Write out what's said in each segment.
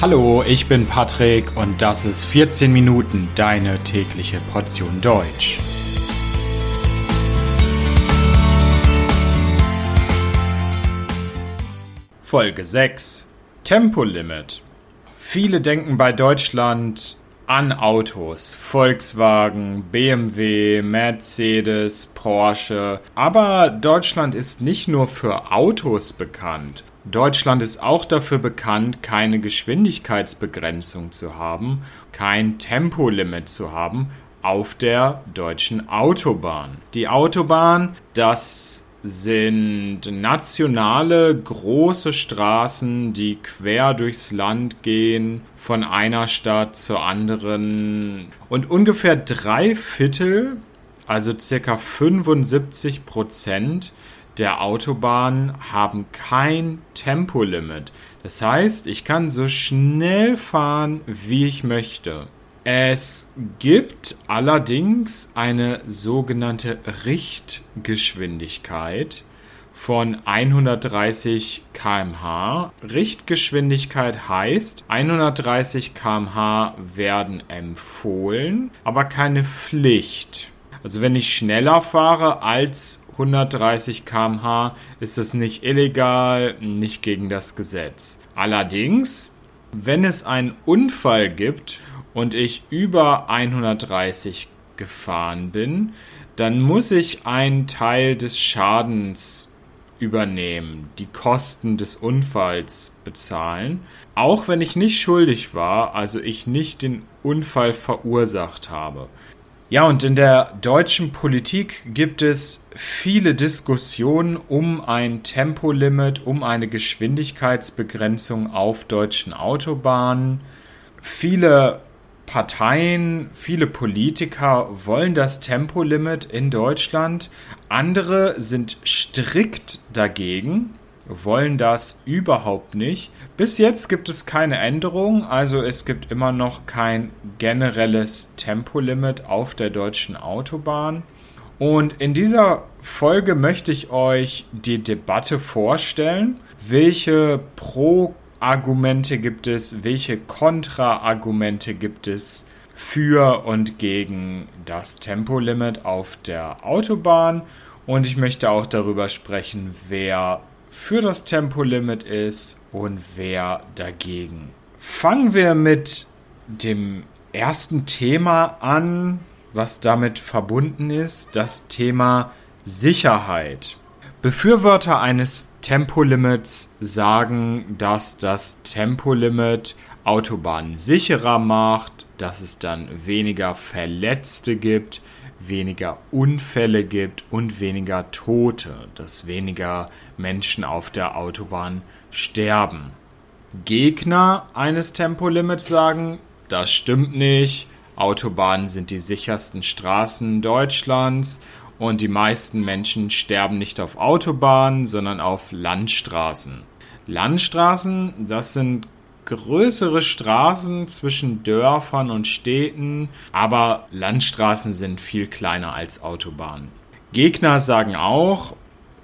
Hallo, ich bin Patrick und das ist 14 Minuten deine tägliche Portion Deutsch. Folge 6 Tempolimit. Viele denken bei Deutschland an Autos. Volkswagen, BMW, Mercedes, Porsche. Aber Deutschland ist nicht nur für Autos bekannt. Deutschland ist auch dafür bekannt, keine Geschwindigkeitsbegrenzung zu haben, kein Tempolimit zu haben auf der deutschen Autobahn. Die Autobahn, das sind nationale große Straßen, die quer durchs Land gehen, von einer Stadt zur anderen. Und ungefähr drei Viertel, also circa 75 Prozent der Autobahnen haben kein Tempolimit. Das heißt, ich kann so schnell fahren, wie ich möchte. Es gibt allerdings eine sogenannte Richtgeschwindigkeit von 130 km/h. Richtgeschwindigkeit heißt, 130 km/h werden empfohlen, aber keine Pflicht. Also wenn ich schneller fahre als 130 km/h ist es nicht illegal, nicht gegen das Gesetz. Allerdings, wenn es einen Unfall gibt und ich über 130 gefahren bin, dann muss ich einen Teil des Schadens übernehmen, die Kosten des Unfalls bezahlen, auch wenn ich nicht schuldig war, also ich nicht den Unfall verursacht habe. Ja, und in der deutschen Politik gibt es viele Diskussionen um ein Tempolimit, um eine Geschwindigkeitsbegrenzung auf deutschen Autobahnen. Viele Parteien, viele Politiker wollen das Tempolimit in Deutschland. Andere sind strikt dagegen, wollen das überhaupt nicht. Bis jetzt gibt es keine Änderung, also es gibt immer noch kein generelles Tempolimit auf der deutschen Autobahn. Und in dieser Folge möchte ich euch die Debatte vorstellen, welche Pro Argumente gibt es, welche Kontraargumente gibt es für und gegen das Tempolimit auf der Autobahn und ich möchte auch darüber sprechen, wer für das Tempolimit ist und wer dagegen. Fangen wir mit dem ersten Thema an, was damit verbunden ist, das Thema Sicherheit. Befürworter eines Tempolimits sagen, dass das Tempolimit Autobahnen sicherer macht, dass es dann weniger Verletzte gibt, weniger Unfälle gibt und weniger Tote, dass weniger Menschen auf der Autobahn sterben. Gegner eines Tempolimits sagen, das stimmt nicht, Autobahnen sind die sichersten Straßen Deutschlands und die meisten Menschen sterben nicht auf Autobahnen, sondern auf Landstraßen. Landstraßen, das sind größere Straßen zwischen Dörfern und Städten, aber Landstraßen sind viel kleiner als Autobahnen. Gegner sagen auch,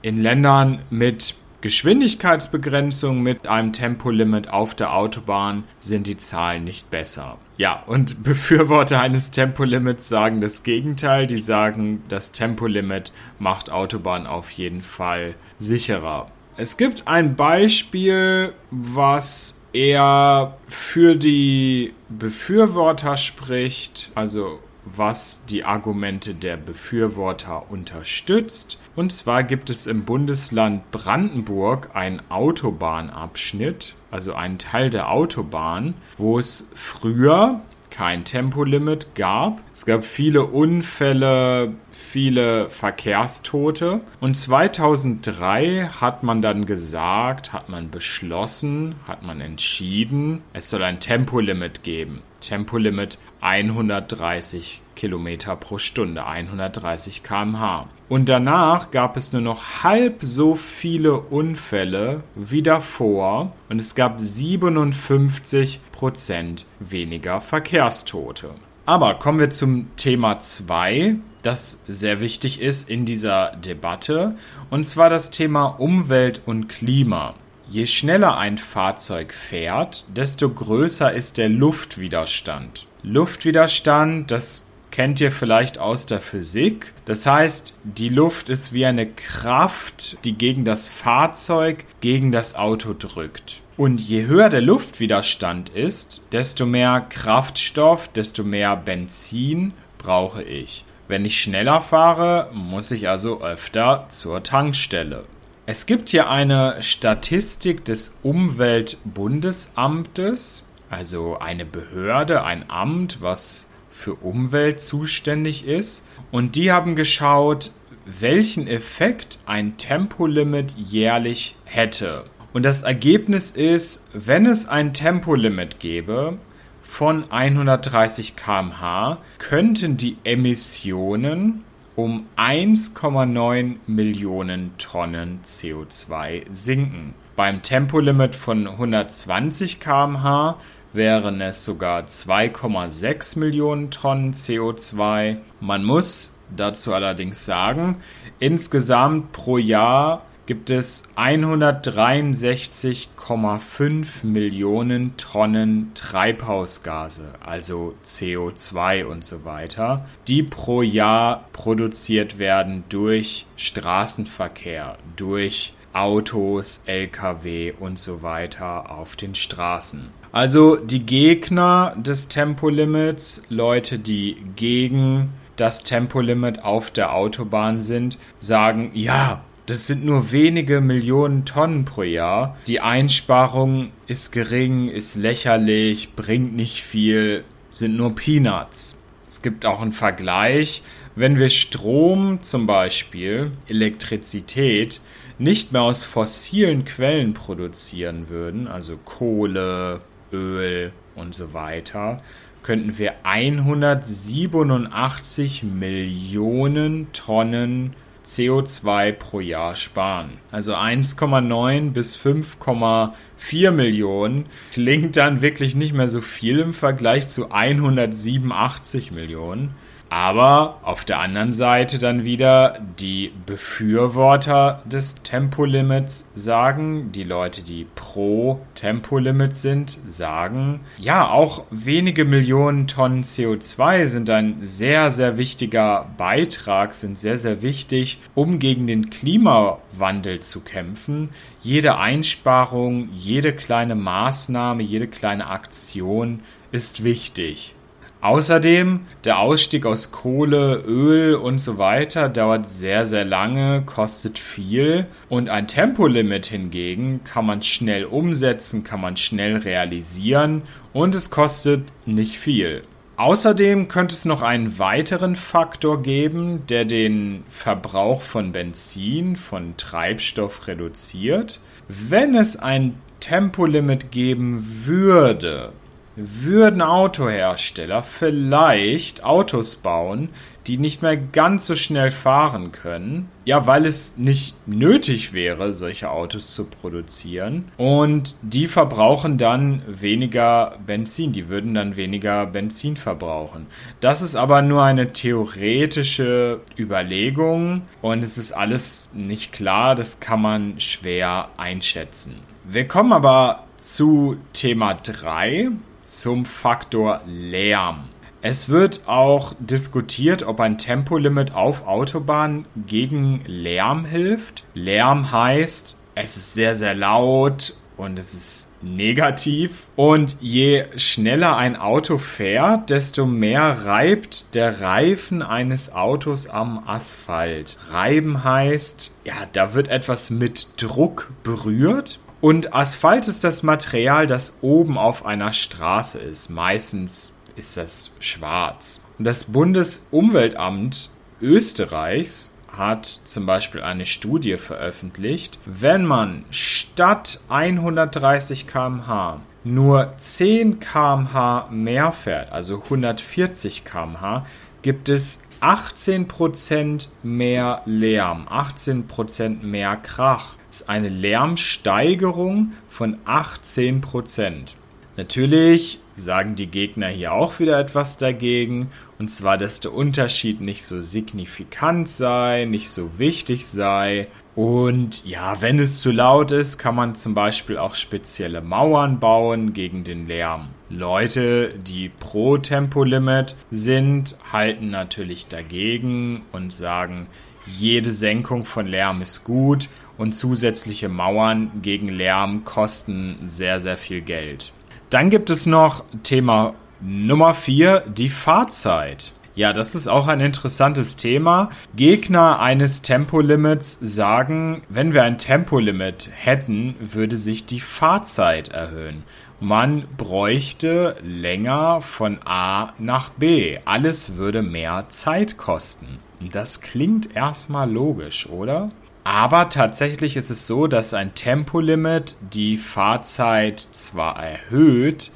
in Ländern mit Geschwindigkeitsbegrenzung mit einem Tempolimit auf der Autobahn sind die Zahlen nicht besser. Ja, und Befürworter eines Tempolimits sagen das Gegenteil. Die sagen, das Tempolimit macht Autobahn auf jeden Fall sicherer. Es gibt ein Beispiel, was eher für die Befürworter spricht, also was die Argumente der Befürworter unterstützt. Und zwar gibt es im Bundesland Brandenburg einen Autobahnabschnitt, also einen Teil der Autobahn, wo es früher kein Tempolimit gab. Es gab viele Unfälle, viele Verkehrstote. Und 2003 hat man dann gesagt, hat man beschlossen, hat man entschieden, es soll ein Tempolimit geben. Tempolimit 130 Kilometer pro Stunde, 130 km/h. Und danach gab es nur noch halb so viele Unfälle wie davor und es gab 57 Prozent weniger Verkehrstote. Aber kommen wir zum Thema 2, das sehr wichtig ist in dieser Debatte, und zwar das Thema Umwelt und Klima. Je schneller ein Fahrzeug fährt, desto größer ist der Luftwiderstand. Luftwiderstand, das kennt ihr vielleicht aus der Physik. Das heißt, die Luft ist wie eine Kraft, die gegen das Fahrzeug, gegen das Auto drückt. Und je höher der Luftwiderstand ist, desto mehr Kraftstoff, desto mehr Benzin brauche ich. Wenn ich schneller fahre, muss ich also öfter zur Tankstelle. Es gibt hier eine Statistik des Umweltbundesamtes, also eine Behörde, ein Amt, was für Umwelt zuständig ist. Und die haben geschaut, welchen Effekt ein Tempolimit jährlich hätte. Und das Ergebnis ist, wenn es ein Tempolimit gäbe von 130 km/h, könnten die Emissionen um 1,9 Millionen Tonnen CO2 sinken. Beim Tempolimit von 120 km/h wären es sogar 2,6 Millionen Tonnen CO2. Man muss dazu allerdings sagen, insgesamt pro Jahr gibt es 163,5 Millionen Tonnen Treibhausgase, also CO2 und so weiter, die pro Jahr produziert werden durch Straßenverkehr, durch Autos, Lkw und so weiter auf den Straßen. Also die Gegner des Tempolimits, Leute, die gegen das Tempolimit auf der Autobahn sind, sagen, ja, das sind nur wenige Millionen Tonnen pro Jahr. Die Einsparung ist gering, ist lächerlich, bringt nicht viel, sind nur Peanuts. Es gibt auch einen Vergleich. Wenn wir Strom zum Beispiel, Elektrizität, nicht mehr aus fossilen Quellen produzieren würden, also Kohle, Öl und so weiter, könnten wir 187 Millionen Tonnen CO2 pro Jahr sparen. Also 1,9 bis 5,4 Millionen klingt dann wirklich nicht mehr so viel im Vergleich zu 187 Millionen. Aber auf der anderen Seite dann wieder die Befürworter des Tempolimits sagen, die Leute, die pro Tempolimit sind, sagen, ja, auch wenige Millionen Tonnen CO2 sind ein sehr, sehr wichtiger Beitrag, sind sehr, sehr wichtig, um gegen den Klimawandel zu kämpfen. Jede Einsparung, jede kleine Maßnahme, jede kleine Aktion ist wichtig. Außerdem, der Ausstieg aus Kohle, Öl und so weiter dauert sehr, sehr lange, kostet viel und ein Tempolimit hingegen kann man schnell umsetzen, kann man schnell realisieren und es kostet nicht viel. Außerdem könnte es noch einen weiteren Faktor geben, der den Verbrauch von Benzin, von Treibstoff reduziert. Wenn es ein Tempolimit geben würde, würden Autohersteller vielleicht Autos bauen, die nicht mehr ganz so schnell fahren können. Ja, weil es nicht nötig wäre, solche Autos zu produzieren. Und die verbrauchen dann weniger Benzin. Die würden dann weniger Benzin verbrauchen. Das ist aber nur eine theoretische Überlegung. Und es ist alles nicht klar. Das kann man schwer einschätzen. Wir kommen aber zu Thema 3 zum Faktor Lärm. Es wird auch diskutiert, ob ein Tempolimit auf Autobahnen gegen Lärm hilft. Lärm heißt, es ist sehr, sehr laut und es ist negativ. Und je schneller ein Auto fährt, desto mehr reibt der Reifen eines Autos am Asphalt. Reiben heißt, ja, da wird etwas mit Druck berührt und Asphalt ist das Material, das oben auf einer Straße ist. Meistens ist das schwarz. Und das Bundesumweltamt Österreichs hat zum Beispiel eine Studie veröffentlicht, wenn man statt 130 km/h nur 10 km/h mehr fährt, also 140 km/h, gibt es 18% mehr Lärm, 18% mehr Krach ist eine Lärmsteigerung von 18 Prozent. Natürlich sagen die Gegner hier auch wieder etwas dagegen, und zwar, dass der Unterschied nicht so signifikant sei, nicht so wichtig sei. Und ja, wenn es zu laut ist, kann man zum Beispiel auch spezielle Mauern bauen gegen den Lärm. Leute, die pro Tempolimit sind, halten natürlich dagegen und sagen, jede Senkung von Lärm ist gut und zusätzliche Mauern gegen Lärm kosten sehr, sehr viel Geld. Dann gibt es noch Thema Nummer 4, die Fahrzeit. Ja, das ist auch ein interessantes Thema. Gegner eines Tempolimits sagen, wenn wir ein Tempolimit hätten, würde sich die Fahrzeit erhöhen. Man bräuchte länger von A nach B. Alles würde mehr Zeit kosten. Das klingt erstmal logisch, oder? Aber tatsächlich ist es so, dass ein Tempolimit die Fahrzeit zwar erhöht,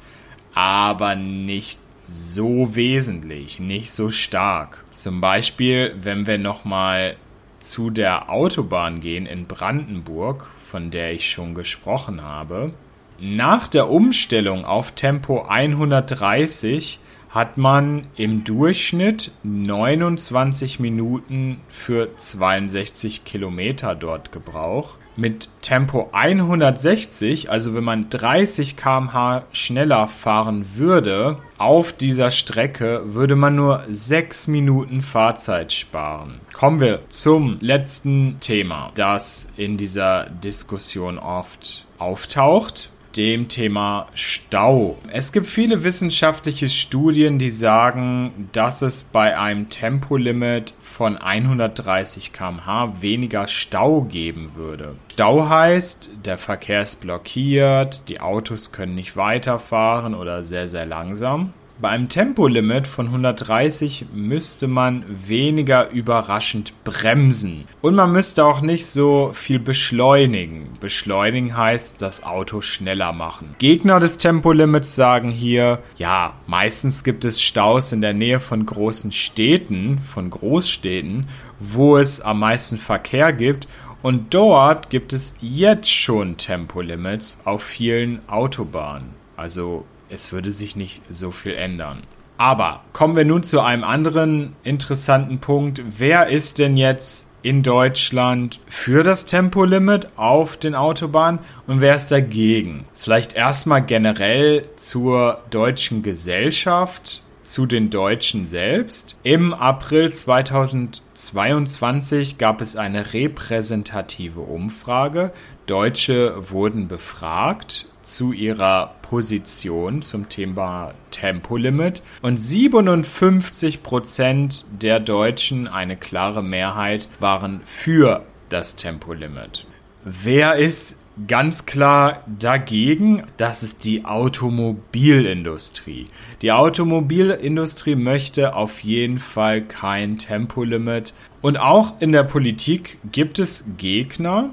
aber nicht so wesentlich, nicht so stark. Zum Beispiel, wenn wir nochmal zu der Autobahn gehen in Brandenburg, von der ich schon gesprochen habe. Nach der Umstellung auf Tempo 130 hat man im Durchschnitt 29 Minuten für 62 Kilometer dort gebraucht. Mit Tempo 160, also wenn man 30 km/h schneller fahren würde, auf dieser Strecke würde man nur 6 Minuten Fahrzeit sparen. Kommen wir zum letzten Thema, das in dieser Diskussion oft auftaucht dem Thema Stau. Es gibt viele wissenschaftliche Studien, die sagen, dass es bei einem Tempolimit von 130 km/h weniger Stau geben würde. Stau heißt, der Verkehr ist blockiert, die Autos können nicht weiterfahren oder sehr, sehr langsam. Bei einem Tempolimit von 130 müsste man weniger überraschend bremsen. Und man müsste auch nicht so viel beschleunigen. Beschleunigen heißt das Auto schneller machen. Gegner des Tempolimits sagen hier, ja, meistens gibt es Staus in der Nähe von großen Städten, von Großstädten, wo es am meisten Verkehr gibt. Und dort gibt es jetzt schon Tempolimits auf vielen Autobahnen. Also es würde sich nicht so viel ändern. Aber kommen wir nun zu einem anderen interessanten Punkt. Wer ist denn jetzt in Deutschland für das Tempolimit auf den Autobahnen und wer ist dagegen? Vielleicht erstmal generell zur deutschen Gesellschaft, zu den Deutschen selbst. Im April 2022 gab es eine repräsentative Umfrage. Deutsche wurden befragt zu ihrer Position zum Thema Tempolimit und 57 Prozent der Deutschen, eine klare Mehrheit, waren für das Tempolimit. Wer ist ganz klar dagegen? Das ist die Automobilindustrie. Die Automobilindustrie möchte auf jeden Fall kein Tempolimit. Und auch in der Politik gibt es Gegner,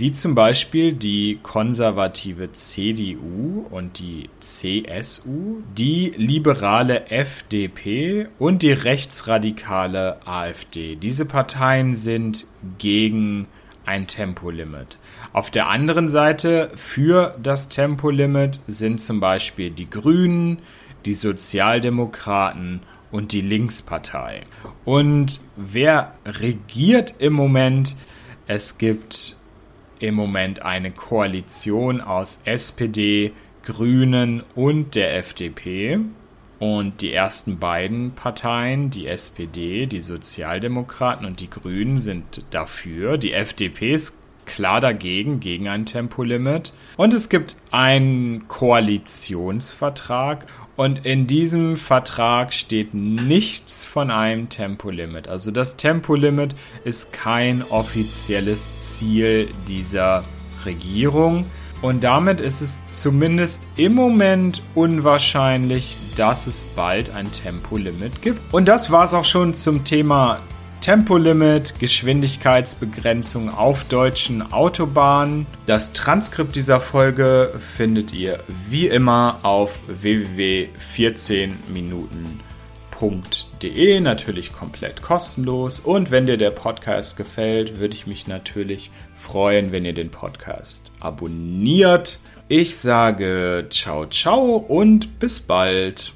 wie zum Beispiel die konservative CDU und die CSU, die liberale FDP und die rechtsradikale AfD. Diese Parteien sind gegen ein Tempolimit. Auf der anderen Seite für das Tempolimit sind zum Beispiel die Grünen, die Sozialdemokraten und die Linkspartei. Und wer regiert im Moment? Es gibt im Moment eine Koalition aus SPD, Grünen und der FDP. Und die ersten beiden Parteien, die SPD, die Sozialdemokraten und die Grünen, sind dafür. Die FDP ist klar dagegen, gegen ein Tempolimit. Und es gibt einen Koalitionsvertrag und in diesem Vertrag steht nichts von einem Tempolimit. Also das Tempolimit ist kein offizielles Ziel dieser Regierung. Und damit ist es zumindest im Moment unwahrscheinlich, dass es bald ein Tempolimit gibt. Und das war es auch schon zum Thema Tempolimit, Geschwindigkeitsbegrenzung auf deutschen Autobahnen. Das Transkript dieser Folge findet ihr wie immer auf www.14minuten.de www.podcast.de, natürlich komplett kostenlos. Und wenn dir der Podcast gefällt, würde ich mich natürlich freuen, wenn ihr den Podcast abonniert. Ich sage ciao, ciao und bis bald.